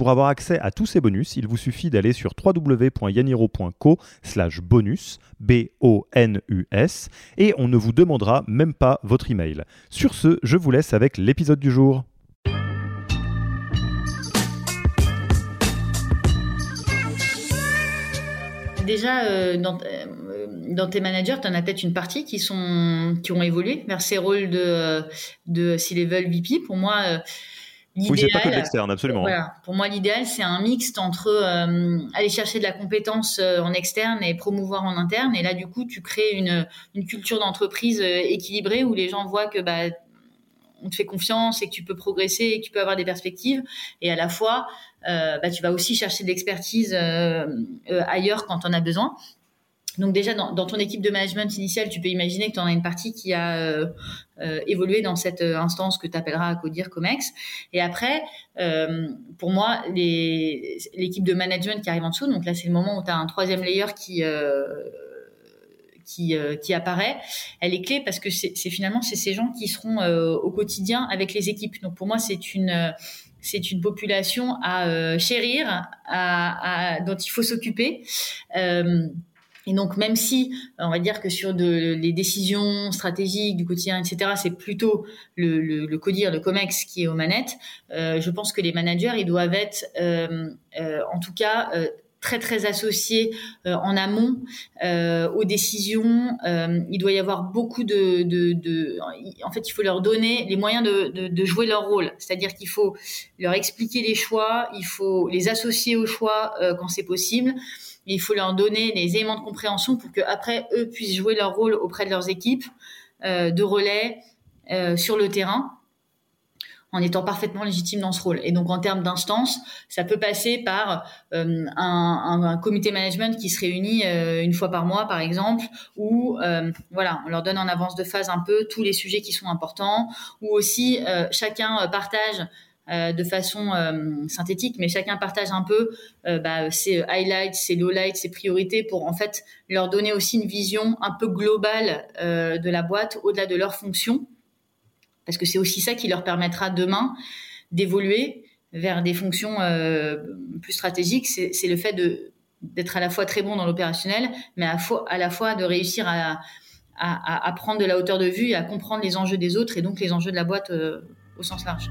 Pour avoir accès à tous ces bonus, il vous suffit d'aller sur www.yaniro.co slash bonus, B-O-N-U-S, et on ne vous demandera même pas votre email. Sur ce, je vous laisse avec l'épisode du jour. Déjà, euh, dans, euh, dans, tes managers, tu en as peut-être une partie qui, sont, qui ont évolué vers ces rôles de, de C-level VP. Pour moi, euh, oui, c'est pas que de l'externe, absolument. Voilà. Pour moi, l'idéal, c'est un mixte entre euh, aller chercher de la compétence euh, en externe et promouvoir en interne. Et là, du coup, tu crées une, une culture d'entreprise euh, équilibrée où les gens voient que bah, on te fait confiance et que tu peux progresser et que tu peux avoir des perspectives. Et à la fois, bah, tu vas aussi chercher de l'expertise ailleurs quand on a besoin. Donc déjà, dans, ton équipe de management initiale, tu peux imaginer que tu en as une partie qui a euh, euh, évolué dans cette euh, instance que tu appelleras à codir COMEX. Et après, pour moi, l'équipe de management qui arrive en dessous, donc là c'est le moment où tu as un troisième layer qui... Qui, qui, apparaît, elle est clé parce que c'est finalement c'est ces gens qui seront au quotidien avec les équipes. Donc pour moi c'est une c'est une population à chérir, à, à, dont il faut s'occuper. Et donc, même si on va dire que sur les décisions stratégiques du quotidien, etc., c'est plutôt le, CODIR, le COMEX qui est aux manettes, euh, je pense que les managers, ils doivent être, euh, euh, en tout cas, très très associés euh, en amont euh, aux décisions. il doit y avoir beaucoup de, en fait, il faut leur donner les moyens de, jouer leur rôle. C'est-à-dire qu'il faut leur expliquer les choix, il faut les associer aux choix quand c'est possible il faut leur donner des éléments de compréhension pour que après eux puissent jouer leur rôle auprès de leurs équipes euh, de relais euh, sur le terrain en étant parfaitement légitime dans ce rôle. Et donc en termes d'instance, ça peut passer par euh, un, comité management qui se réunit une fois par mois, par exemple, où voilà, on leur donne en avance de phase un peu tous les sujets qui sont importants, ou aussi chacun partage euh, de façon euh, synthétique, mais chacun partage un peu euh, bah, ses highlights, ses lowlights, ses priorités pour en fait leur donner aussi une vision un peu globale de la boîte au-delà de leurs fonctions, parce que c'est aussi ça qui leur permettra demain d'évoluer vers des fonctions plus stratégiques. C'est le fait d'être à la fois très bon dans l'opérationnel, mais à, la fois de réussir à, prendre de la hauteur de vue et à comprendre les enjeux des autres et donc les enjeux de la boîte au sens large.